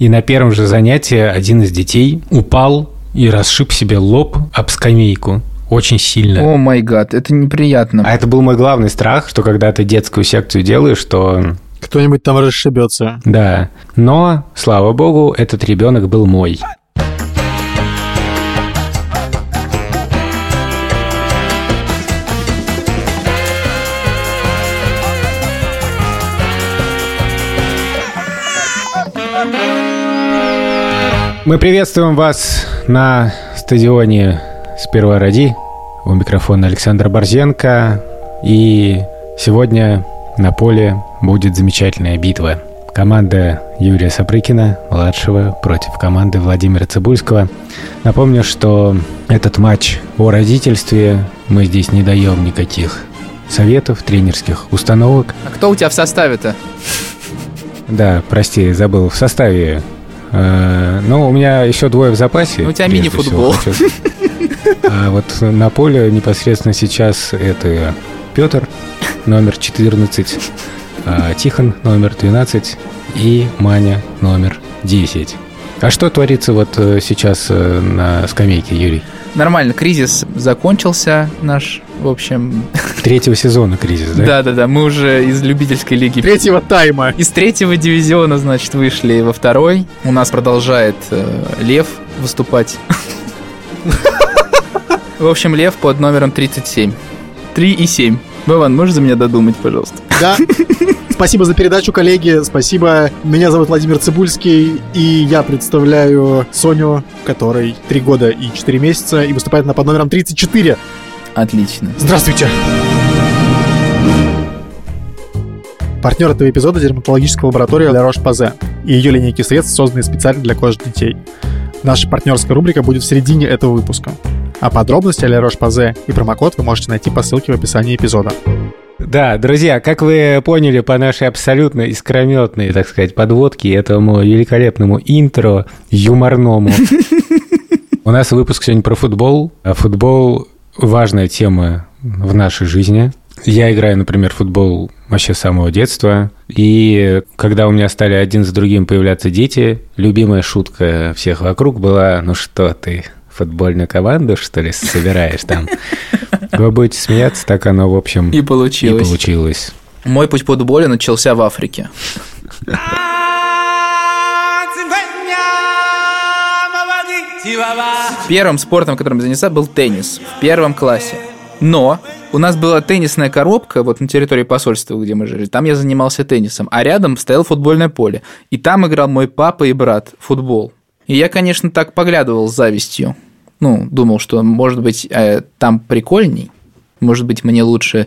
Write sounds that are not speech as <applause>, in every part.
И на первом же занятии один из детей упал и расшиб себе лоб об скамейку. Очень сильно. О май гад, это неприятно. А это был мой главный страх, что когда ты детскую секцию делаешь, что Кто-нибудь там расшибется. Да, но, слава богу, этот ребенок был мой. Мы приветствуем вас на стадионе «Сперва ради». У микрофона Александр Борзенко. И сегодня на поле будет замечательная битва. Команда Юрия Сапрыкина, младшего, против команды Владимира Цибульского. Напомню, что этот матч о родительстве мы здесь не даем никаких советов, тренерских установок. А кто у тебя в составе-то? Да, прости, забыл, в составе. Э, Ну, у меня еще двое в запасе. Ну, у тебя мини-футбол. А вот на поле непосредственно сейчас это Петр, номер 14, а, Тихон, номер 12 и Маня, номер 10. А что творится вот э, сейчас э, на скамейке, Юрий? Нормально, кризис закончился наш, в общем. Третьего сезона кризис, да? Да-да-да, мы уже из любительской лиги Третьего тайма. Из третьего дивизиона, значит, вышли во второй. У нас продолжает э, Лев выступать. В общем, Лев под номером 37. 3 и 7. Вован, можешь за меня додумать, пожалуйста? Да. Спасибо за передачу, коллеги. Спасибо. Меня зовут Владимир Цибульский, и я представляю Соню, которой 3 года и 4 месяца, и выступает она под номером 34. Отлично. Здравствуйте. Партнер этого эпизода – дерматологическая лаборатория La Roche-Posay и ее линейки средств, созданные специально для кожи детей. Наша партнерская рубрика будет в середине этого выпуска. А подробности о La Roche-Posay и промокод вы можете найти по ссылке в описании эпизода. Да, друзья, как вы поняли по нашей абсолютно искрометной, так сказать, подводке, этому великолепному интро юморному, <laughs> у нас выпуск сегодня про футбол. А футбол – важная тема в нашей жизни. Я играю, например, в футбол вообще с самого детства. И когда у меня стали один за другим появляться дети, любимая шутка всех вокруг была, ну что ты, футбольную команду, что ли, собираешь там? <laughs> Вы будете смеяться, так оно, в общем, И и получилось. получилось. Мой путь по футболу начался в Африке. Первым спортом, которым я занялся, был теннис в первом классе. Но у нас была теннисная коробка вот на территории посольства, где мы жили. Там я занимался теннисом, а рядом стояло футбольное поле. И там играл мой папа и брат в футбол. И я, конечно, так поглядывал с завистью. Ну, думал, что, может быть, э, там прикольней. Может быть, мне лучше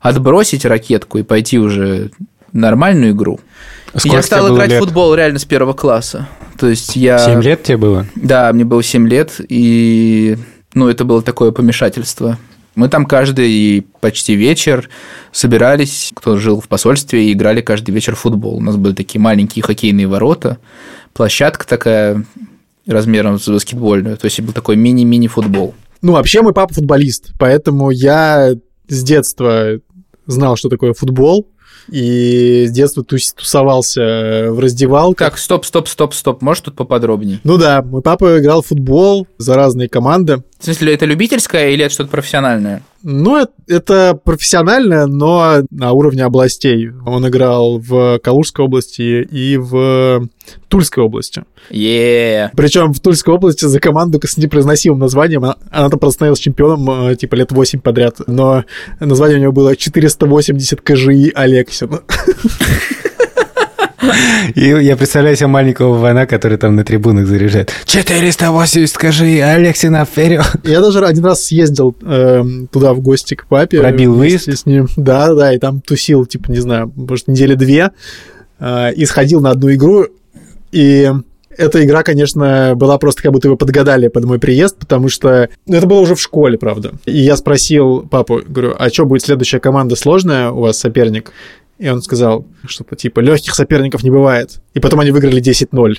отбросить ракетку и пойти уже нормальную игру. Сколько я стал играть лет? в футбол реально с первого класса. То есть я... Семь лет тебе было? Да, мне было 7 лет, и ну, это было такое помешательство. Мы там каждый почти вечер собирались, кто жил в посольстве, и играли каждый вечер в футбол. У нас были такие маленькие хоккейные ворота, площадка такая размером с баскетбольную, то есть был такой мини-мини футбол. Ну, вообще, мой папа футболист, поэтому я с детства знал, что такое футбол, и с детства тус- тусовался в раздевалках. Так, стоп, стоп, стоп, стоп, может тут поподробнее? Ну да, мой папа играл в футбол за разные команды. В смысле, это любительское или это что-то профессиональное? Ну, это, это профессионально, но на уровне областей. Он играл в Калужской области и в Тульской области. е Причем в Тульской области за команду с непроизносимым названием. Она, она там просто становилась чемпионом э, типа лет 8 подряд. Но название у него было 480 КЖИ Алексин. <laughs> И я представляю себе маленького Вана, который там на трибунах заряжает. 480, скажи, Алексина, вперед! Я даже один раз съездил эм, туда в гости к папе. Пробил вместе с ним. Да, да, и там тусил, типа, не знаю, может, недели две. э, и сходил на одну игру. И эта игра, конечно, была просто как будто вы подгадали под мой приезд, потому что ну, это было уже в школе, правда. И я спросил папу, говорю, а что будет следующая команда сложная у вас соперник? И он сказал, что-то типа легких соперников не бывает. И потом они выиграли 10-0.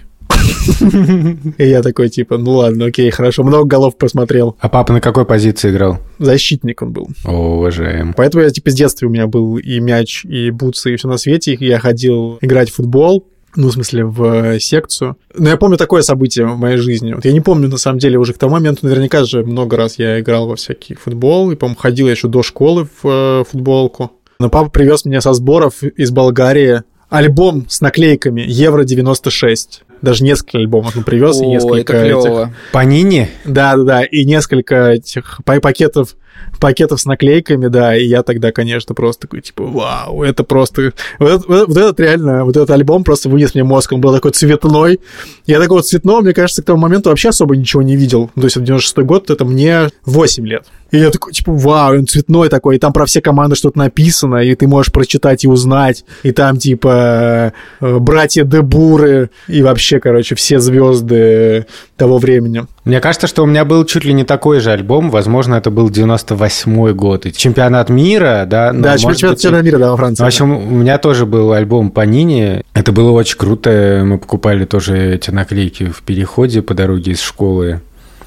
И я такой, типа, ну ладно, окей, хорошо. Много голов посмотрел. А папа на какой позиции играл? Защитник он был. О, уважаем. Поэтому я, типа, с детства у меня был и мяч, и бутсы, и все на свете. И я ходил играть в футбол. Ну, в смысле, в секцию. Но я помню такое событие в моей жизни. Вот я не помню, на самом деле, уже к тому моменту, наверняка же много раз я играл во всякий футбол. И, по-моему, ходил я еще до школы в э, футболку. Но папа привез меня со сборов из Болгарии альбом с наклейками Евро 96. Даже несколько альбомов он привез О, и несколько это этих... клево. Панини? Да, да, да. И несколько этих па- пакетов пакетов с наклейками, да, и я тогда, конечно, просто такой, типа, вау, это просто... Вот, этот- вот, вот этот реально, вот этот альбом просто вынес мне мозг, он был такой цветной. Я такого цветного, мне кажется, к тому моменту вообще особо ничего не видел. То есть, это 96 год, это мне 8 лет. И я такой, типа, вау, он цветной такой, и там про все команды что-то написано, и ты можешь прочитать и узнать. И там, типа, братья Дебуры, и вообще, короче, все звезды того времени. Мне кажется, что у меня был чуть ли не такой же альбом. Возможно, это был 98 год. И чемпионат мира, да? ну, да, чемпионат быть, чемпионата мира, да, во Франции. В общем, у меня тоже был альбом Панини. Это было очень круто. Мы покупали тоже эти наклейки в переходе по дороге из школы.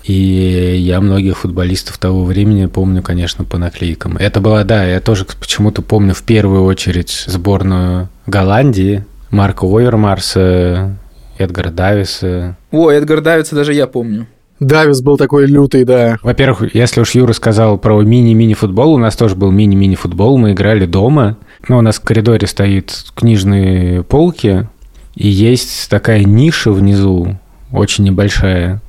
И я многих футболистов того времени помню, конечно, по наклейкам. Это была, да, я тоже почему-то помню в первую очередь сборную Голландии, Марка Овермарса, Эдгара Дависа. О, Эдгар Давица даже я помню. Давис был такой лютый, да. Во-первых, если уж Юра сказал про мини-мини-футбол, у нас тоже был мини-мини-футбол, мы играли дома. Ну, у нас в коридоре стоит книжные полки, и есть такая ниша внизу, очень небольшая.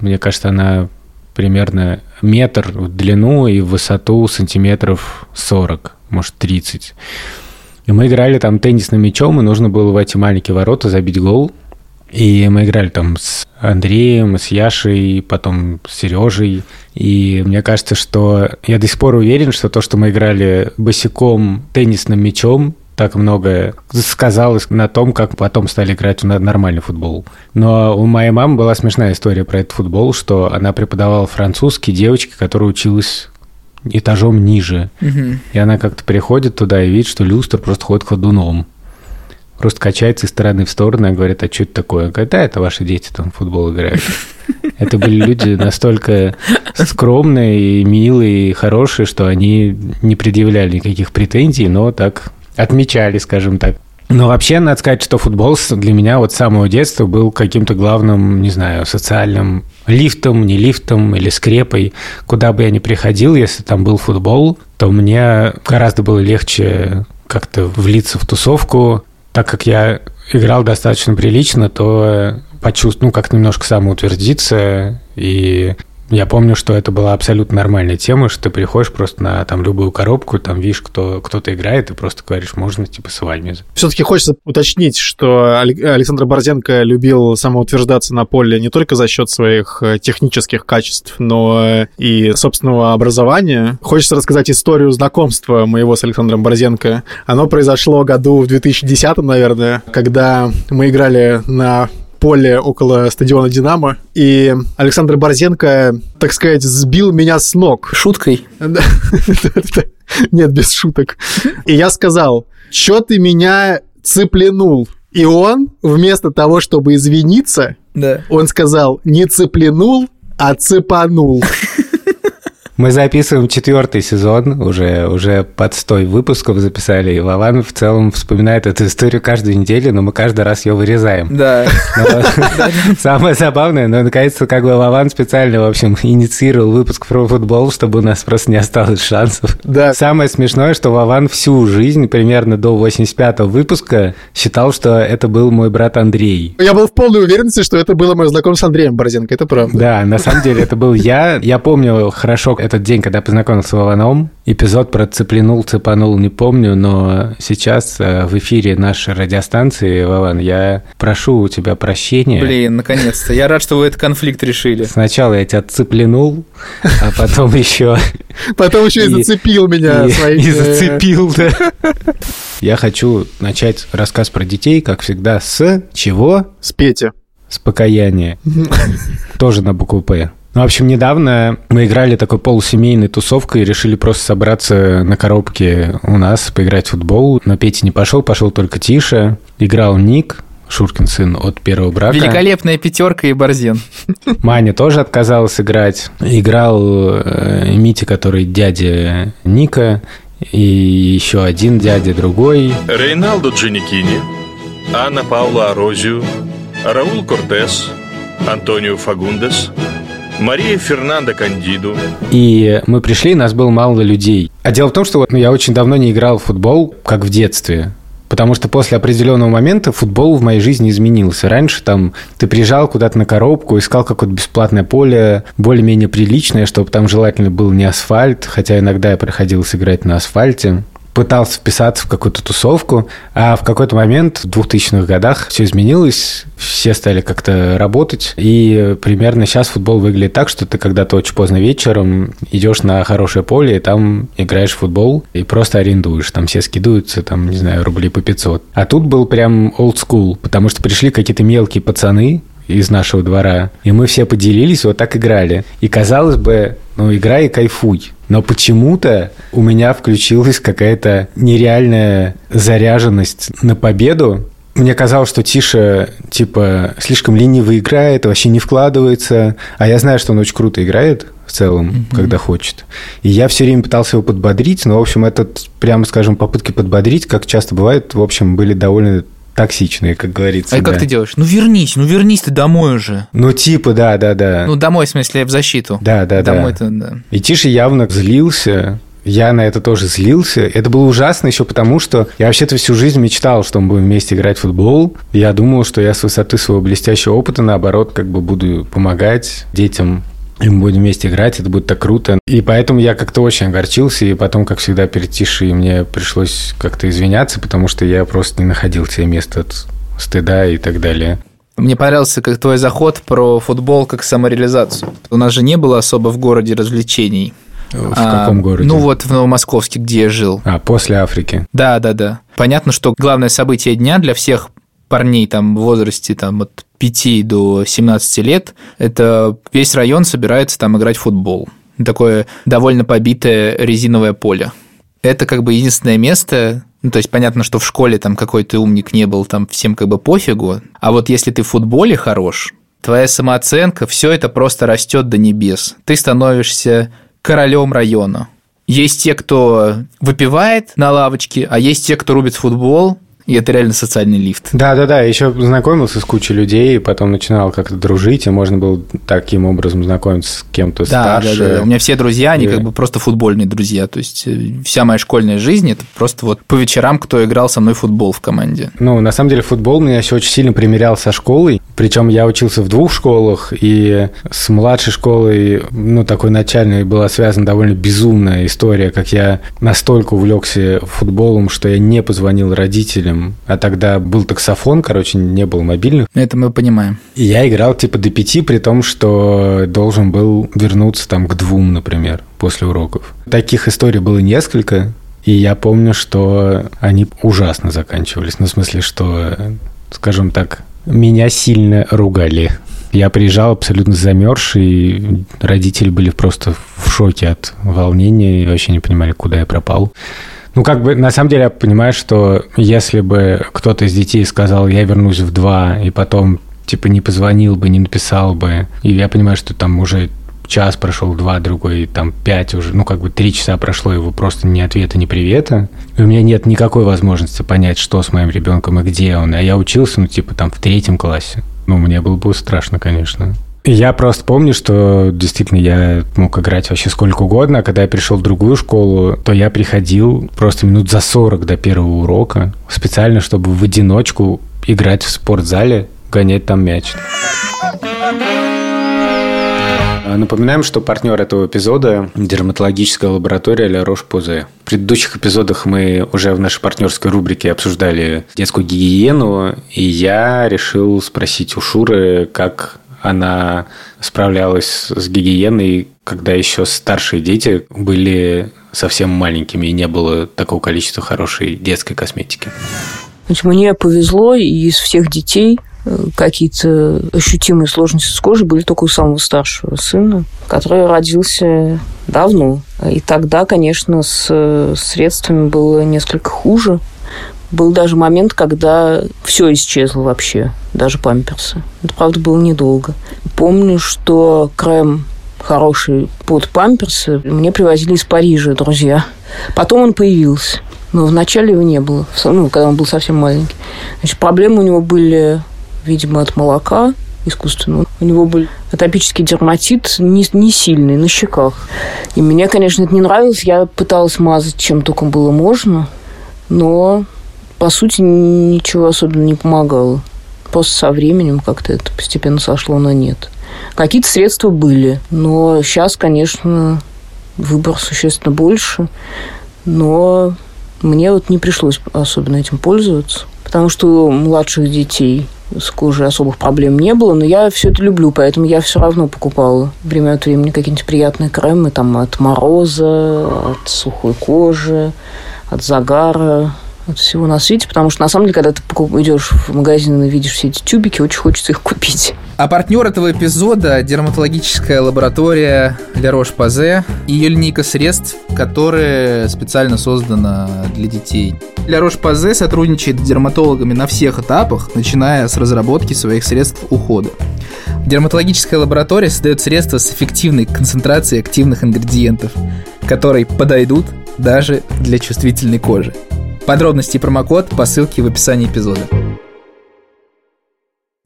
Мне кажется, она примерно метр в длину и в высоту сантиметров 40, может, 30. И мы играли там теннисным мячом, и нужно было в эти маленькие ворота забить гол. И мы играли там с Андреем, с Яшей, потом с Сережей. И мне кажется, что я до сих пор уверен, что то, что мы играли босиком теннисным мячом, так много сказалось на том, как потом стали играть в нормальный футбол. Но у моей мамы была смешная история про этот футбол, что она преподавала французский девочке, которая училась этажом ниже. Мгм. И она как-то приходит туда и видит, что люстр просто ходит ходуном. Просто качается из стороны в сторону и говорит, а что это такое? Она говорит, да, это ваши дети там в футбол играют. <laughs> Это были люди настолько скромные, и милые, и хорошие, что они не предъявляли никаких претензий, но так отмечали, скажем так. Но вообще, надо сказать, что футбол для меня вот с самого детства был каким-то главным, не знаю, социальным лифтом, не лифтом или скрепой. Куда бы я ни приходил, если там был футбол, то мне гораздо было легче как-то влиться в тусовку. Так как я играл достаточно прилично, то почувствовал, ну, как немножко самоутвердиться. И я помню, что это была абсолютно нормальная тема, что ты приходишь просто на там любую коробку, там видишь, кто, кто-то играет, и просто говоришь, можно типа с вами. Все-таки хочется уточнить, что Алек- Александр Борзенко любил самоутверждаться на поле не только за счет своих э, технических качеств, но и собственного образования. Хочется рассказать историю знакомства моего с Александром Борзенко. Оно произошло году в 2010, наверное, когда мы играли на поле около стадиона «Динамо», и Александр Борзенко, так сказать, сбил меня с ног. Шуткой. <laughs> Нет, без шуток. И я сказал, что ты меня цепленул? И он, вместо того, чтобы извиниться, Да. он сказал, не цепленул, а цепанул. Мы записываем четвертый сезон, уже, уже под 100 выпусков записали, и Вован в целом вспоминает эту историю каждую неделю, но мы каждый раз ее вырезаем. Да. <laughs> Самое забавное, но наконец-то как бы Вован специально, в общем, инициировал выпуск про футбол, чтобы у нас просто не осталось шансов. Да. Самое смешное, что Вован всю жизнь, примерно до 85-го выпуска, считал, что это был мой брат Андрей. Я был в полной уверенности, что это было мое знакомство с Андреем Борзенко, это правда. Да, на самом деле это был я. Я помню хорошо этот день, когда познакомился с Вованом. Эпизод про цеплянул, цепанул, не помню, но сейчас э, в эфире нашей радиостанции, Вован, я прошу у тебя прощения. Блин, наконец-то. Я рад, что вы этот конфликт решили. Сначала я тебя цеплянул, а потом еще Потом еще и зацепил меня и зацепил, да. Я хочу начать рассказ про детей, как всегда, с чего? С Петя. С покаяния. Тоже на букву «П». Ну, в общем, недавно мы играли такой полусемейной тусовкой и решили просто собраться на коробке у нас, поиграть в футбол. Но Петя не пошел, пошел только Тиша. Играл Ник, Шуркин сын от первого брака. Великолепная пятерка и Борзен. Маня тоже отказалась играть. Играл э, Митя, который дядя Ника, и еще один дядя другой. Рейналдо Джаникини. Анна Паула Арозию, Раул Кортес, Антонио Фагундес, Мария Фернанда Кандиду. И мы пришли, нас было мало людей. А дело в том, что вот, я очень давно не играл в футбол, как в детстве. Потому что после определенного момента футбол в моей жизни изменился. Раньше там ты приезжал куда-то на коробку, искал какое-то бесплатное поле, более-менее приличное, чтобы там желательно был не асфальт, хотя иногда я приходилось играть на асфальте пытался вписаться в какую-то тусовку, а в какой-то момент в 2000-х годах все изменилось, все стали как-то работать, и примерно сейчас футбол выглядит так, что ты когда-то очень поздно вечером идешь на хорошее поле, и там играешь в футбол, и просто арендуешь, там все скидываются, там, не знаю, рублей по 500. А тут был прям old school, потому что пришли какие-то мелкие пацаны, из нашего двора. И мы все поделились, вот так играли. И казалось бы, ну, играй и кайфуй. Но почему-то у меня включилась какая-то нереальная заряженность на победу. Мне казалось, что Тиша, типа, слишком лениво играет, вообще не вкладывается. А я знаю, что он очень круто играет в целом, mm-hmm. когда хочет. И я все время пытался его подбодрить, но, в общем, этот, прямо скажем, попытки подбодрить, как часто бывает, в общем, были довольно токсичные, как говорится. А да. как ты делаешь? Ну вернись, ну вернись ты домой уже. Ну типа, да, да, да. Ну домой, в смысле, в защиту. Да, да, домой да. да. И Тиша явно злился, я на это тоже злился. Это было ужасно еще потому, что я вообще-то всю жизнь мечтал, что мы будем вместе играть в футбол. Я думал, что я с высоты своего блестящего опыта, наоборот, как бы буду помогать детям и мы будем вместе играть, это будет так круто. И поэтому я как-то очень огорчился, и потом, как всегда, перед Тишей мне пришлось как-то извиняться, потому что я просто не находил себе места от стыда и так далее. Мне понравился как твой заход про футбол как самореализацию. У нас же не было особо в городе развлечений. В а, каком городе? Ну вот в Новомосковске, где я жил. А, после Африки. Да, да, да. Понятно, что главное событие дня для всех парней там в возрасте там, от 5 до 17 лет, это весь район собирается там играть в футбол. Такое довольно побитое резиновое поле. Это как бы единственное место, ну, то есть понятно, что в школе там какой то умник не был, там всем как бы пофигу. А вот если ты в футболе хорош, твоя самооценка, все это просто растет до небес. Ты становишься королем района. Есть те, кто выпивает на лавочке, а есть те, кто рубит футбол, и это реально социальный лифт. Да-да-да, еще знакомился с кучей людей, и потом начинал как-то дружить, и можно было таким образом знакомиться с кем-то да, старше. Да, да, У меня все друзья, они и... как бы просто футбольные друзья, то есть э, вся моя школьная жизнь – это просто вот по вечерам, кто играл со мной в футбол в команде. Ну, на самом деле, футбол меня еще очень сильно примерял со школой, причем я учился в двух школах, и с младшей школой, ну, такой начальной была связана довольно безумная история, как я настолько увлекся футболом, что я не позвонил родителям а тогда был таксофон, короче, не было мобильных. Это мы понимаем. И я играл типа до пяти, при том, что должен был вернуться там к двум, например, после уроков. Таких историй было несколько, и я помню, что они ужасно заканчивались. Ну, в смысле, что, скажем так, меня сильно ругали. Я приезжал абсолютно замерзший, и родители были просто в шоке от волнения и вообще не понимали, куда я пропал. Ну, как бы, на самом деле, я понимаю, что если бы кто-то из детей сказал, я вернусь в два, и потом, типа, не позвонил бы, не написал бы, и я понимаю, что там уже час прошел, два, другой, там, пять уже, ну, как бы три часа прошло, его просто ни ответа, ни привета. И у меня нет никакой возможности понять, что с моим ребенком и где он. А я учился, ну, типа, там, в третьем классе. Ну, мне было бы страшно, конечно. Я просто помню, что действительно я мог играть вообще сколько угодно, а когда я пришел в другую школу, то я приходил просто минут за 40 до первого урока, специально, чтобы в одиночку играть в спортзале, гонять там мяч. Напоминаем, что партнер этого эпизода – дерматологическая лаборатория Ля Рош-Позе. В предыдущих эпизодах мы уже в нашей партнерской рубрике обсуждали детскую гигиену, и я решил спросить у Шуры, как она справлялась с гигиеной, когда еще старшие дети были совсем маленькими и не было такого количества хорошей детской косметики. Значит, мне повезло, и из всех детей какие-то ощутимые сложности с кожей были только у самого старшего сына, который родился давно. И тогда, конечно, с средствами было несколько хуже. Был даже момент, когда все исчезло вообще, даже памперсы. Это, правда, было недолго. Помню, что крем хороший под памперсы мне привозили из Парижа друзья. Потом он появился. Но вначале его не было, ну, когда он был совсем маленький. Значит, проблемы у него были, видимо, от молока искусственного. У него был атопический дерматит не, не сильный, на щеках. И мне, конечно, это не нравилось. Я пыталась мазать, чем только было можно. Но, по сути, ничего особенно не помогало. Просто со временем как-то это постепенно сошло на нет. Какие-то средства были, но сейчас, конечно, выбор существенно больше. Но мне вот не пришлось особенно этим пользоваться, потому что у младших детей с кожей особых проблем не было, но я все это люблю, поэтому я все равно покупала. Время от времени какие-нибудь приятные кремы там от мороза, от сухой кожи, от загара, от всего на свете, потому что на самом деле, когда ты идешь в магазин и видишь все эти тюбики, очень хочется их купить. А партнер этого эпизода – дерматологическая лаборатория Ля Рош-Пазе и ее линейка средств, которая специально создана для детей. Ля Рош-Пазе сотрудничает с дерматологами на всех этапах, начиная с разработки своих средств ухода. Дерматологическая лаборатория создает средства с эффективной концентрацией активных ингредиентов, которые подойдут даже для чувствительной кожи. Подробности и промокод по ссылке в описании эпизода.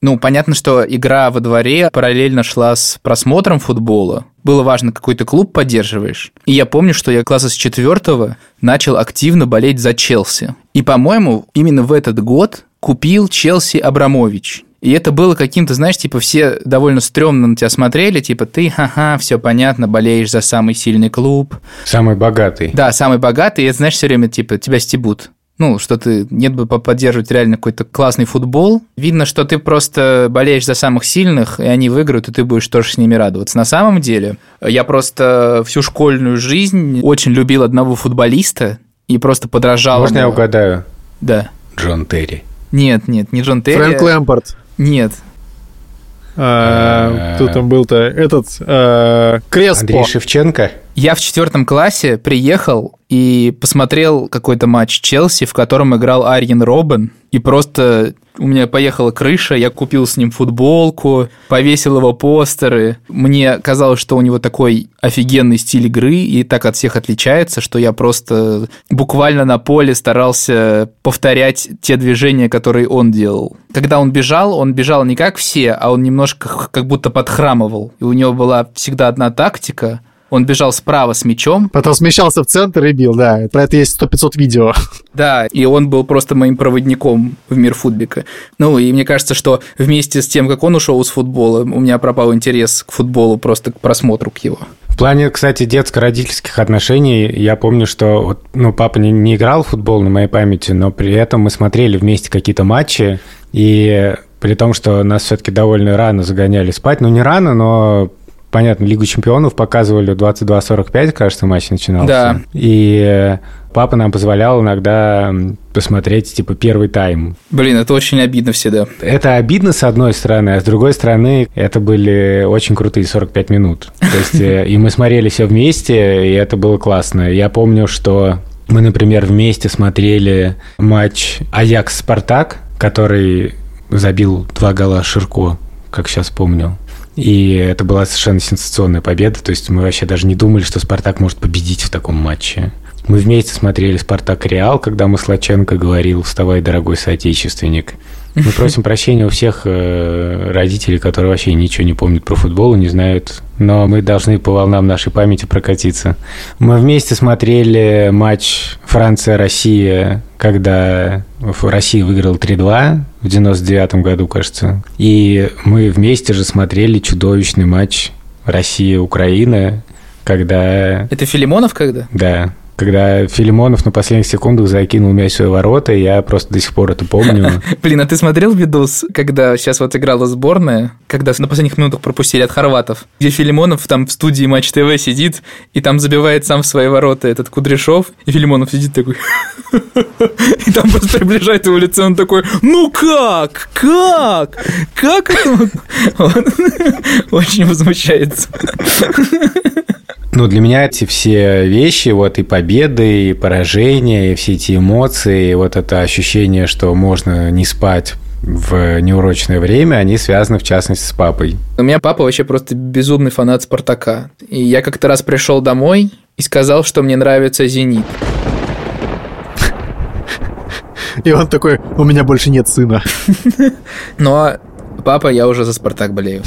Ну, понятно, что игра во дворе параллельно шла с просмотром футбола. Было важно, какой ты клуб поддерживаешь. И я помню, что я класса с четвертого начал активно болеть за Челси. И, по-моему, именно в этот год купил Челси Абрамович. И это было каким-то, знаешь, типа все довольно стрёмно на тебя смотрели, типа ты, ха-ха, все понятно, болеешь за самый сильный клуб. Самый богатый. Да, самый богатый, и это, знаешь, все время, типа, тебя стебут ну, что ты нет бы поддерживать реально какой-то классный футбол. Видно, что ты просто болеешь за самых сильных, и они выиграют, и ты будешь тоже с ними радоваться. На самом деле, я просто всю школьную жизнь очень любил одного футболиста и просто подражал. Можно ему. я угадаю? Да. Джон Терри. Нет, нет, не Джон Терри. Фрэнк Лэмпорт. Нет. А, кто там был-то? Этот а, Креспо. Андрей Шевченко. Я в четвертом классе приехал и посмотрел какой-то матч Челси, в котором играл Арьен Робben, и просто у меня поехала крыша, я купил с ним футболку, повесил его постеры. Мне казалось, что у него такой офигенный стиль игры и так от всех отличается, что я просто буквально на поле старался повторять те движения, которые он делал. Когда он бежал, он бежал не как все, а он немножко как будто подхрамывал. И у него была всегда одна тактика – он бежал справа с мячом. Потом смещался в центр и бил, да. Про это есть 100-500 видео. Да, и он был просто моим проводником в мир футбика. Ну, и мне кажется, что вместе с тем, как он ушел из футбола, у меня пропал интерес к футболу, просто к просмотру к его. В плане, кстати, детско-родительских отношений, я помню, что вот, ну, папа не, не играл в футбол на моей памяти, но при этом мы смотрели вместе какие-то матчи, и при том, что нас все-таки довольно рано загоняли спать, ну не рано, но понятно, Лигу чемпионов показывали 22.45, кажется, матч начинался. Да. И папа нам позволял иногда посмотреть, типа, первый тайм. Блин, это очень обидно всегда. Это обидно, с одной стороны, а с другой стороны, это были очень крутые 45 минут. То есть, э, и мы смотрели все вместе, и это было классно. Я помню, что мы, например, вместе смотрели матч Аякс-Спартак, который забил два гола Ширко, как сейчас помню. И это была совершенно сенсационная победа. То есть мы вообще даже не думали, что «Спартак» может победить в таком матче. Мы вместе смотрели «Спартак Реал», когда Маслаченко говорил «Вставай, дорогой соотечественник». Мы <laughs> просим прощения у всех э, родителей, которые вообще ничего не помнят про футбол и не знают, но мы должны по волнам нашей памяти прокатиться. Мы вместе смотрели матч Франция-Россия, когда Россия выиграла 3-2 в 99 году, кажется. И мы вместе же смотрели чудовищный матч Россия-Украина, когда... Это Филимонов когда? Да когда Филимонов на последних секундах закинул мяч в свои ворота, я просто до сих пор это помню. <laughs> Блин, а ты смотрел видос, когда сейчас вот играла сборная, когда на последних минутах пропустили от хорватов, где Филимонов там в студии Матч ТВ сидит и там забивает сам в свои ворота этот Кудряшов, и Филимонов сидит такой... <laughs> И там просто приближает его лицо, он такой, ну как? Как? Как это? <laughs> Очень возмущается. Ну, для меня эти все вещи, вот и победы, и поражения, и все эти эмоции, и вот это ощущение, что можно не спать в неурочное время, они связаны, в частности, с папой. У меня папа вообще просто безумный фанат «Спартака». И я как-то раз пришел домой и сказал, что мне нравится «Зенит». И он такой, у меня больше нет сына. <laughs> Но папа, я уже за «Спартак» болею.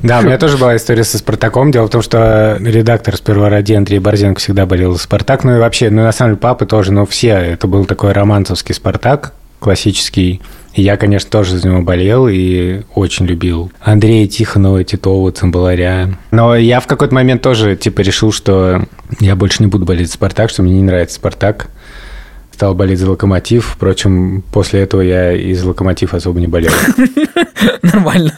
Да, у меня тоже была история со «Спартаком». Дело в том, что редактор сперва ради Андрей Борзенко всегда болел за «Спартак». Ну и вообще, ну на самом деле папы тоже, но все. Это был такой романцевский «Спартак», классический. И я, конечно, тоже за него болел и очень любил Андрея Тихонова, Титова, Цимбаларя. Но я в какой-то момент тоже, типа, решил, что я больше не буду болеть за «Спартак», что мне не нравится «Спартак» стал болеть за «Локомотив». Впрочем, после этого я из «Локомотив» особо не болел. <laughs> Нормально.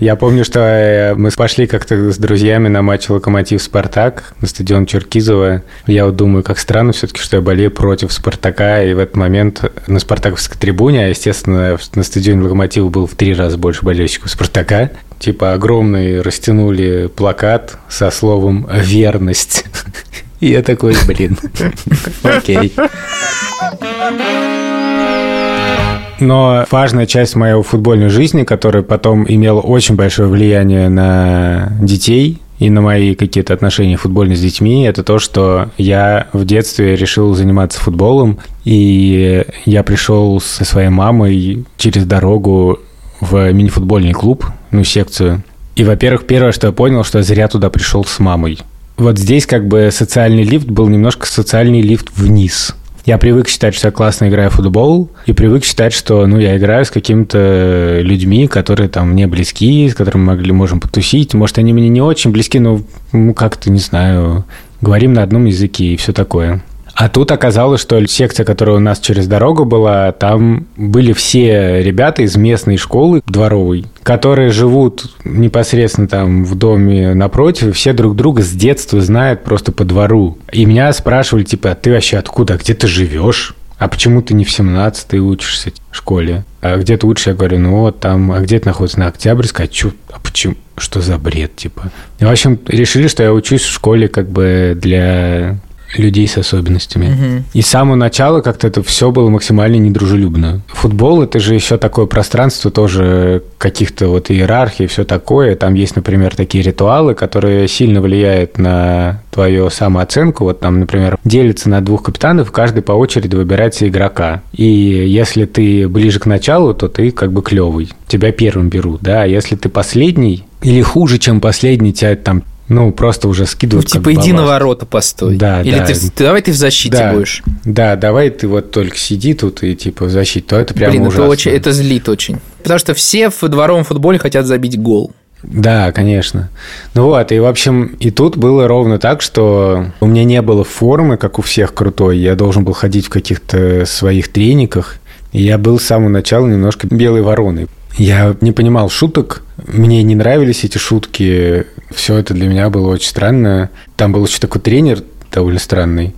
Я помню, что э, мы пошли как-то с друзьями на матч «Локомотив-Спартак» на стадион Черкизова. Я вот думаю, как странно все-таки, что я болею против «Спартака», и в этот момент на «Спартаковской трибуне», а, естественно, на стадионе «Локомотива» был в три раза больше болельщиков «Спартака», типа огромный растянули плакат со словом «верность». <laughs> Я такой, блин, окей. Но важная часть моей футбольной жизни, которая потом имела очень большое влияние на детей и на мои какие-то отношения футбольные с детьми, это то, что я в детстве решил заниматься футболом, и я пришел со своей мамой через дорогу в мини-футбольный клуб, ну, секцию. И, во-первых, первое, что я понял, что я зря туда пришел с мамой. Вот здесь как бы социальный лифт был немножко социальный лифт вниз. Я привык считать, что я классно играю в футбол, и привык считать, что ну, я играю с какими-то людьми, которые там мне близки, с которыми мы могли, можем потусить. Может, они мне не очень близки, но ну, как-то, не знаю, говорим на одном языке и все такое. А тут оказалось, что секция, которая у нас через дорогу была, там были все ребята из местной школы дворовой, которые живут непосредственно там в доме напротив, и все друг друга с детства знают просто по двору. И меня спрашивали, типа, а ты вообще откуда, где ты живешь? А почему ты не в 17-й учишься в школе? А где ты учишься? Я говорю, ну вот там, а где ты находишься? На Октябрьской? А, чё, а почему? Что за бред, типа? В общем, решили, что я учусь в школе как бы для людей с особенностями. Угу. И с самого начала как-то это все было максимально недружелюбно. Футбол это же еще такое пространство тоже каких-то вот иерархий, все такое. Там есть, например, такие ритуалы, которые сильно влияют на твою самооценку. Вот там, например, делится на двух капитанов, каждый по очереди выбирается игрока. И если ты ближе к началу, то ты как бы клевый. Тебя первым берут, да. А если ты последний или хуже, чем последний, тебя там ну, просто уже скидывают. Ну, типа, иди на ворота постой. Да, Или да. ты, ты, давай ты в защите да, будешь. Да, давай ты вот только сиди тут и типа в защите, то это прямо Блин, ужасно. это, очень, это злит очень. Потому что все в дворовом футболе хотят забить гол. Да, конечно. Ну вот, и в общем, и тут было ровно так, что у меня не было формы, как у всех крутой. Я должен был ходить в каких-то своих трениках. И я был с самого начала немножко белой вороной. Я не понимал шуток, мне не нравились эти шутки, все это для меня было очень странно. Там был еще такой тренер довольно странный,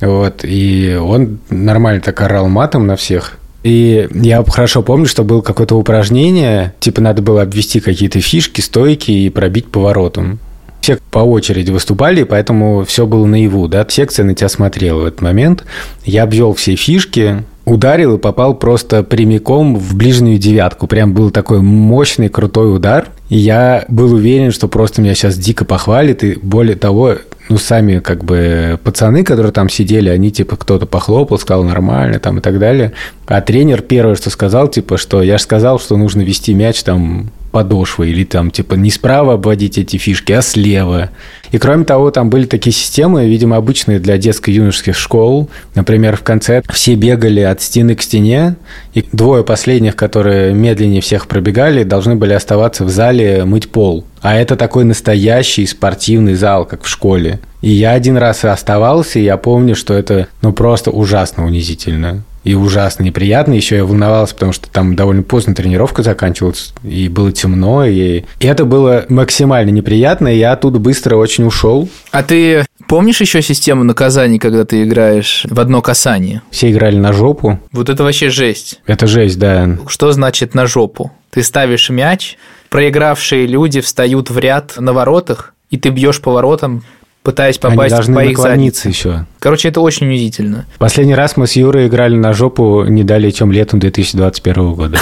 вот, и он нормально так орал матом на всех. И я хорошо помню, что было какое-то упражнение, типа надо было обвести какие-то фишки, стойки и пробить поворотом. Все по очереди выступали, поэтому все было наяву, да, секция на тебя смотрела в этот момент. Я обвел все фишки, ударил и попал просто прямиком в ближнюю девятку. Прям был такой мощный, крутой удар. И я был уверен, что просто меня сейчас дико похвалит. И более того, ну, сами как бы пацаны, которые там сидели, они типа кто-то похлопал, сказал нормально там и так далее. А тренер первое, что сказал, типа, что я же сказал, что нужно вести мяч там подошвой или там типа не справа обводить эти фишки, а слева. И кроме того, там были такие системы, видимо, обычные для детско-юношеских школ. Например, в конце все бегали от стены к стене, и двое последних, которые медленнее всех пробегали, должны были оставаться в зале мыть пол. А это такой настоящий спортивный зал, как в школе. И я один раз оставался, и я помню, что это ну просто ужасно унизительно и ужасно неприятно. Еще я волновался, потому что там довольно поздно тренировка заканчивалась, и было темно, и, и это было максимально неприятно, и я оттуда быстро очень ушел. А ты помнишь еще систему наказаний, когда ты играешь в одно касание? Все играли на жопу. Вот это вообще жесть. Это жесть, да. Что значит на жопу? Ты ставишь мяч, проигравшие люди встают в ряд на воротах, и ты бьешь по воротам, пытаясь попасть Они должны по их задницам. еще. Короче, это очень унизительно. Последний раз мы с Юрой играли на жопу не далее, чем летом 2021 года.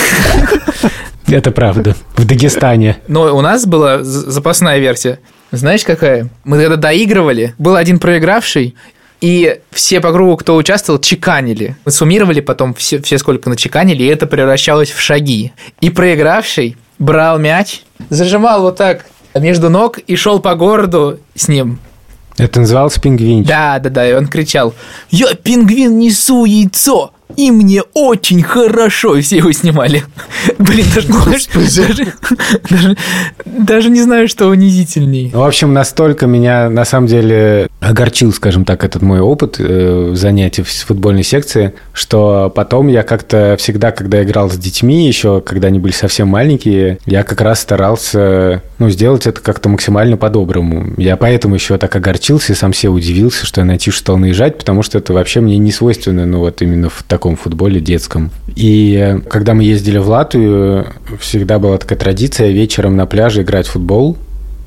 <laughs> Это правда. В Дагестане. Но у нас была запасная версия. Знаешь, какая? Мы когда доигрывали, был один проигравший, И все по кругу, кто участвовал, чеканили. Мы суммировали потом все, все сколько начеканили, и это превращалось в шаги. И проигравший брал мяч, зажимал вот так между ног и шел по городу с ним. Это называлось пингвинчик. Да, да, да, и он кричал, я пингвин несу яйцо, и мне очень хорошо, и все его снимали. <laughs> Блин, даже, даже, даже, даже не знаю, что унизительней. Ну, в общем, настолько меня, на самом деле, огорчил, скажем так, этот мой опыт э, занятий в футбольной секции, что потом я как-то всегда, когда играл с детьми, еще когда они были совсем маленькие, я как раз старался, ну, сделать это как-то максимально по-доброму. Я поэтому еще так огорчился и сам себе удивился, что я найти стал наезжать, потому что это вообще мне не свойственно, ну, вот именно в таком таком футболе детском. И когда мы ездили в Латвию, всегда была такая традиция вечером на пляже играть в футбол.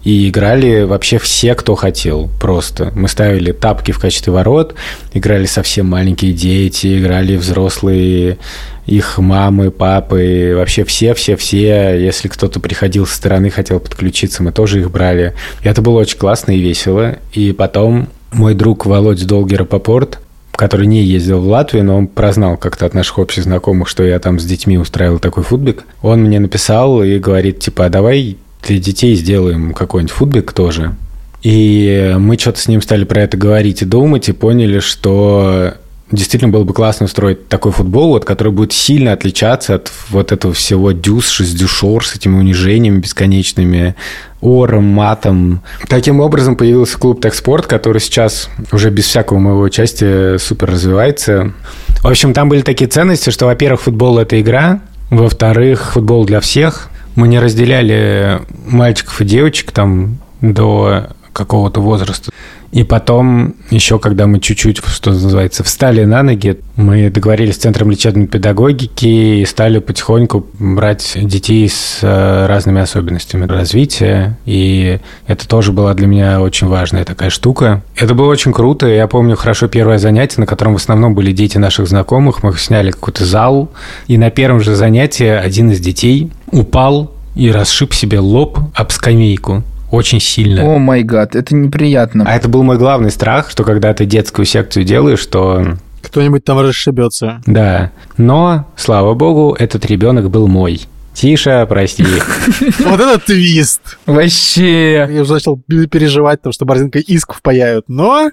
И играли вообще все, кто хотел, просто. Мы ставили тапки в качестве ворот, играли совсем маленькие дети, играли взрослые, их мамы, папы, вообще все-все-все. Если кто-то приходил со стороны, хотел подключиться, мы тоже их брали. И это было очень классно и весело. И потом мой друг Володь Долгер Попорт который не ездил в Латвию, но он прознал как-то от наших общих знакомых, что я там с детьми устраивал такой футбик. Он мне написал и говорит, типа, а давай для детей сделаем какой-нибудь футбик тоже. И мы что-то с ним стали про это говорить и думать, и поняли, что действительно было бы классно устроить такой футбол, вот, который будет сильно отличаться от вот этого всего дюс, шестдюшор с этими унижениями бесконечными, ором, матом. Таким образом появился клуб Техспорт, который сейчас уже без всякого моего участия супер развивается. В общем, там были такие ценности, что, во-первых, футбол – это игра, во-вторых, футбол для всех. Мы не разделяли мальчиков и девочек там до какого-то возраста. И потом, еще когда мы чуть-чуть, что называется, встали на ноги, мы договорились с Центром лечебной педагогики и стали потихоньку брать детей с э, разными особенностями развития. И это тоже была для меня очень важная такая штука. Это было очень круто. Я помню хорошо первое занятие, на котором в основном были дети наших знакомых. Мы сняли какой-то зал. И на первом же занятии один из детей упал и расшиб себе лоб об скамейку очень сильно. О май гад, это неприятно. А это был мой главный страх, что когда ты детскую секцию делаешь, что... Кто-нибудь там расшибется. Да. Но, слава богу, этот ребенок был мой. Тише, прости. <laughs> Вот это твист. Вообще. Я уже начал переживать, потому что Борзенко иск впаяют. Но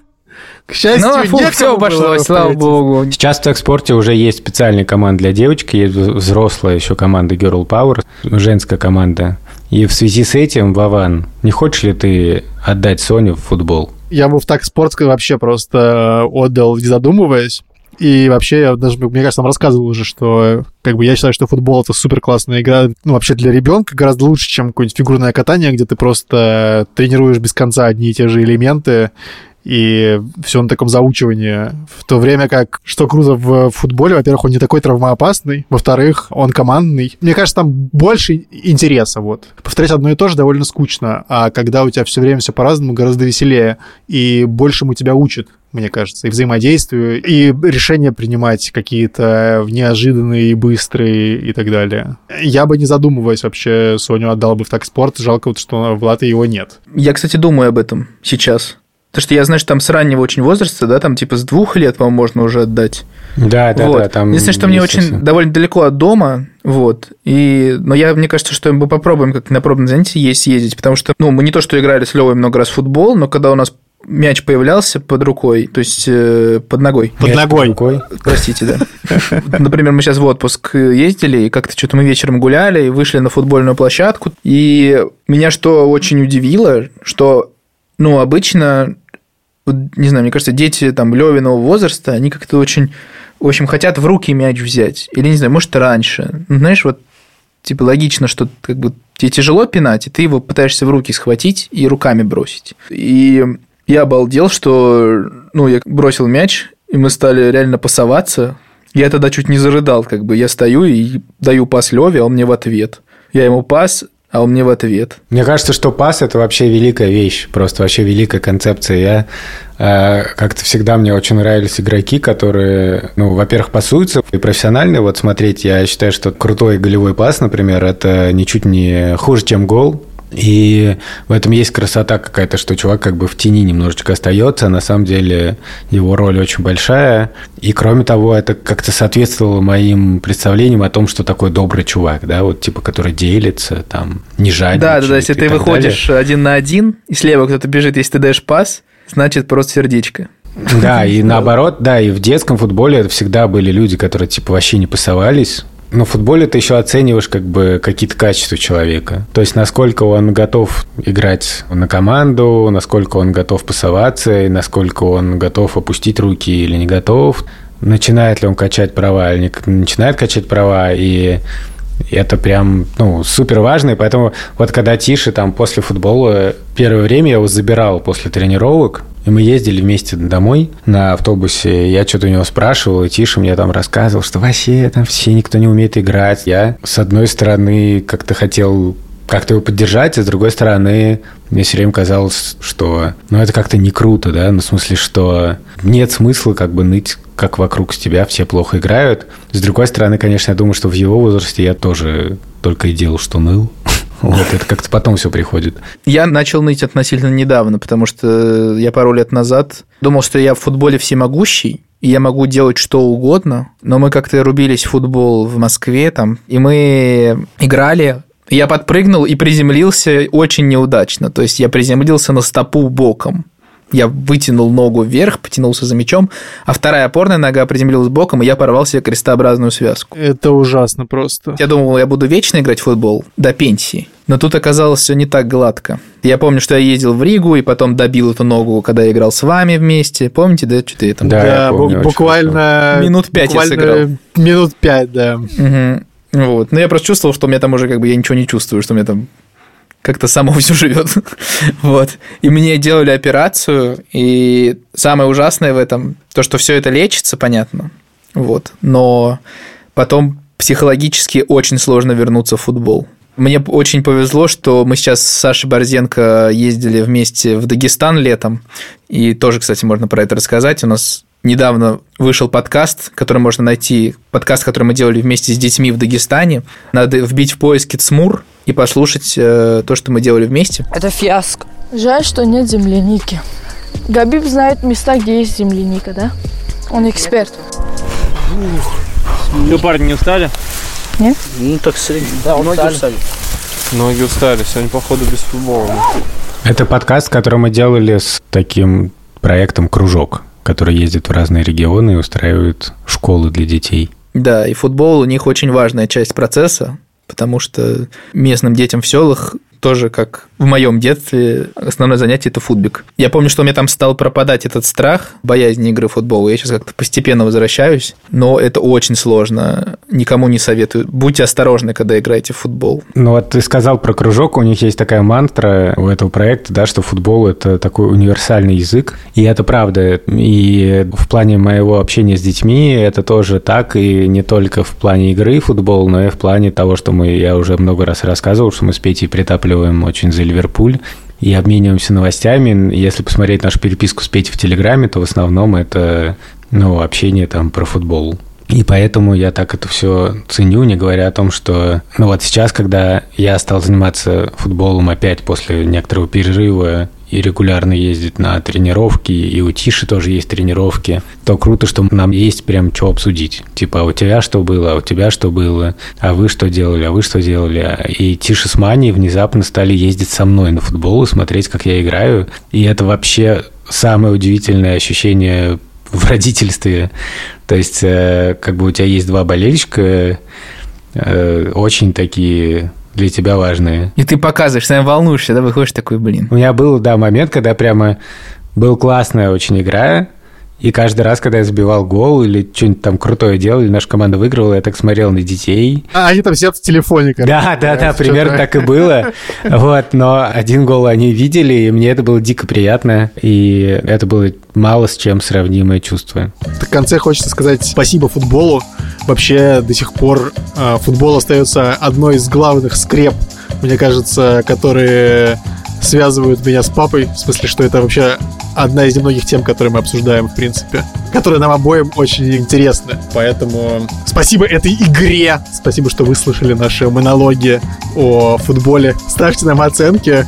к счастью, ну, фу, все обошлось, слава богу. Сейчас в экспорте уже есть специальная команда для девочек, есть взрослая еще команда Girl Power, женская команда. И в связи с этим, Вован, не хочешь ли ты отдать Соню в футбол? Я бы в так спортской вообще просто отдал, не задумываясь. И вообще, я даже, мне кажется, там рассказывал уже, что как бы я считаю, что футбол это супер классная игра, ну, вообще для ребенка гораздо лучше, чем какое-нибудь фигурное катание, где ты просто тренируешь без конца одни и те же элементы, и все на таком заучивании. В то время как, что круто в футболе, во-первых, он не такой травмоопасный, во-вторых, он командный. Мне кажется, там больше интереса, вот. Повторять одно и то же довольно скучно, а когда у тебя все время все по-разному, гораздо веселее, и большему тебя учат мне кажется, и взаимодействию, и решения принимать какие-то неожиданные быстрые и так далее. Я бы, не задумываясь, вообще Соню отдал бы в так спорт. Жалко, вот, что в Латвии его нет. Я, кстати, думаю об этом сейчас. Потому что я знаю, что там с раннего очень возраста, да, там типа с двух лет, по-моему, можно уже отдать. Да, да, вот. да. Там Единственное, что мне очень довольно далеко от дома, вот. И, но я, мне кажется, что мы попробуем как на пробном занятии есть съездить, потому что, ну, мы не то, что играли с Левой много раз в футбол, но когда у нас мяч появлялся под рукой, то есть э, под ногой. Под мяч ногой. Под рукой. Простите, да. <laughs> Например, мы сейчас в отпуск ездили, и как-то что-то мы вечером гуляли, и вышли на футбольную площадку, и меня что очень удивило, что, ну, обычно не знаю, мне кажется, дети там Левиного возраста, они как-то очень, общем, хотят в руки мяч взять. Или, не знаю, может, раньше. Ну, знаешь, вот типа логично, что как бы тебе тяжело пинать, и ты его пытаешься в руки схватить и руками бросить. И я обалдел, что, ну, я бросил мяч, и мы стали реально пасоваться. Я тогда чуть не зарыдал, как бы я стою и даю пас Леве, а он мне в ответ. Я ему пас, а он мне в ответ. Мне кажется, что пас – это вообще великая вещь, просто вообще великая концепция. Я э, как-то всегда мне очень нравились игроки, которые, ну, во-первых, пасуются и профессиональные. Вот смотреть, я считаю, что крутой голевой пас, например, это ничуть не хуже, чем гол. И в этом есть красота какая-то, что чувак как бы в тени немножечко остается, а на самом деле его роль очень большая. И кроме того, это как-то соответствовало моим представлениям о том, что такой добрый чувак, да, вот типа, который делится, там, не жадничает. Да, да, да, если ты выходишь далее. один на один, и слева кто-то бежит, если ты даешь пас, значит просто сердечко. Да, и наоборот, да, и в детском футболе это всегда были люди, которые типа вообще не пасовались, но в футболе ты еще оцениваешь как бы какие-то качества человека. То есть насколько он готов играть на команду, насколько он готов пасоваться, и насколько он готов опустить руки или не готов. Начинает ли он качать права или не начинает качать права. И это прям, ну, супер важно. И поэтому вот когда Тише там после футбола, первое время я его забирал после тренировок, и мы ездили вместе домой на автобусе. Я что-то у него спрашивал, и Тиша мне там рассказывал, что вообще там все никто не умеет играть. Я, с одной стороны, как-то хотел как-то его поддержать, а с другой стороны, мне все время казалось, что ну, это как-то не круто, да, ну, в смысле, что нет смысла как бы ныть, как вокруг тебя все плохо играют. С другой стороны, конечно, я думаю, что в его возрасте я тоже только и делал, что ныл. Вот, это как-то потом все приходит. Я начал ныть относительно недавно, потому что я пару лет назад думал, что я в футболе всемогущий, и я могу делать что угодно, но мы как-то рубились в футбол в Москве там, и мы играли, я подпрыгнул и приземлился очень неудачно. То есть я приземлился на стопу боком я вытянул ногу вверх, потянулся за мячом, а вторая опорная нога приземлилась боком, и я порвал себе крестообразную связку. Это ужасно просто. Я думал, я буду вечно играть в футбол до пенсии. Но тут оказалось все не так гладко. Я помню, что я ездил в Ригу и потом добил эту ногу, когда я играл с вами вместе. Помните, да, что ты там? Да, да помню, буквально... Минут пять буквально я сыграл. Минут пять, да. Угу. Вот. Но я просто чувствовал, что у меня там уже как бы я ничего не чувствую, что у меня там как-то само <laughs> все живет. вот. И мне делали операцию, и самое ужасное в этом, то, что все это лечится, понятно. Вот. Но потом психологически очень сложно вернуться в футбол. Мне очень повезло, что мы сейчас с Сашей Борзенко ездили вместе в Дагестан летом. И тоже, кстати, можно про это рассказать. У нас недавно вышел подкаст, который можно найти, подкаст, который мы делали вместе с детьми в Дагестане. Надо вбить в поиске ЦМУР и послушать э, то, что мы делали вместе. Это фиаско. Жаль, что нет земляники. Габиб знает места, где есть земляника, да? Он эксперт. Что, парни, не устали? Нет? Ну, так средний. Да, он ноги устали. Ноги устали. Сегодня, походу, без футбола. Это подкаст, который мы делали с таким проектом «Кружок» которые ездят в разные регионы и устраивают школы для детей. Да, и футбол у них очень важная часть процесса, потому что местным детям в селах тоже, как в моем детстве, основное занятие – это футбик. Я помню, что у меня там стал пропадать этот страх, боязнь игры в футбол. Я сейчас как-то постепенно возвращаюсь, но это очень сложно. Никому не советую. Будьте осторожны, когда играете в футбол. Ну вот ты сказал про кружок, у них есть такая мантра у этого проекта, да, что футбол – это такой универсальный язык. И это правда. И в плане моего общения с детьми это тоже так, и не только в плане игры футбол, но и в плане того, что мы, я уже много раз рассказывал, что мы с Петей притапливаем поддерживаем очень за Ливерпуль и обмениваемся новостями. Если посмотреть нашу переписку с Петей в Телеграме, то в основном это ну, общение там про футбол. И поэтому я так это все ценю, не говоря о том, что... Ну вот сейчас, когда я стал заниматься футболом опять после некоторого перерыва и регулярно ездить на тренировки, и у Тиши тоже есть тренировки, то круто, что нам есть прям что обсудить. Типа, а у тебя что было, а у тебя что было, а вы что делали, а вы что делали. И Тиша с Маней внезапно стали ездить со мной на футбол и смотреть, как я играю. И это вообще самое удивительное ощущение в родительстве. То есть, э, как бы у тебя есть два болельщика, э, очень такие для тебя важные. И ты показываешь, сам волнуешься, да, выходишь такой, блин. У меня был, да, момент, когда прямо был классная очень игра, и каждый раз, когда я забивал гол или что-нибудь там крутое делал, или наша команда выигрывала, я так смотрел на детей. А они там сидят в телефоне. Короче, да, да, да, примерно так и было. <laughs> Вот, но один гол они видели, и мне это было дико приятно, и это было мало с чем сравнимое чувство. В конце хочется сказать спасибо футболу. Вообще до сих пор э, футбол остается одной из главных скреп, мне кажется, которые связывают меня с папой. В смысле, что это вообще одна из немногих тем, которые мы обсуждаем, в принципе, которые нам обоим очень интересны. Поэтому спасибо этой игре, спасибо, что выслушали наши монологи о футболе. Ставьте нам оценки,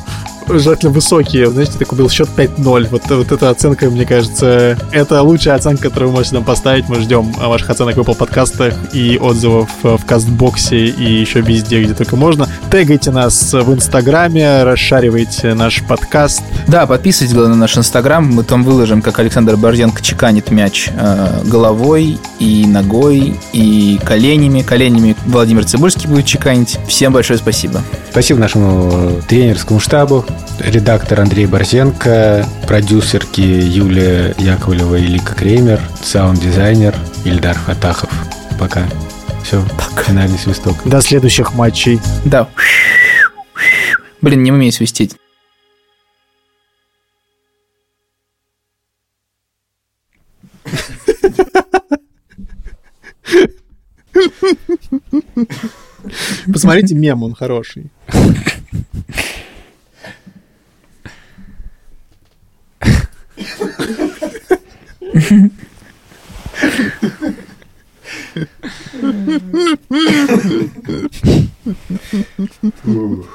желательно высокие. Знаете, такой был счет 5-0. Вот, вот эта оценка, мне кажется, это лучшая оценка, которую вы можете нам поставить. Мы ждем ваших оценок в Apple подкастах и отзывов в кастбоксе и еще везде, где только можно. Тегайте нас в Инстаграме, расшаривайте наш подкаст. Да, подписывайтесь, главное, на наш Инстаграм. Мы там выложим, как Александр Борзенко чеканит мяч э, головой и ногой, и коленями. Коленями Владимир Цибульский будет чеканить. Всем большое спасибо. Спасибо нашему тренерскому штабу, редактор Андрей Борзенко, продюсерки Юлия Яковлева и Лика Кремер, саунд-дизайнер Ильдар Фатахов. Пока. Все, финальный свисток. До следующих матчей. Да. Блин, не умею свистеть. Посмотрите мем, он хороший. <laughs> Ooh.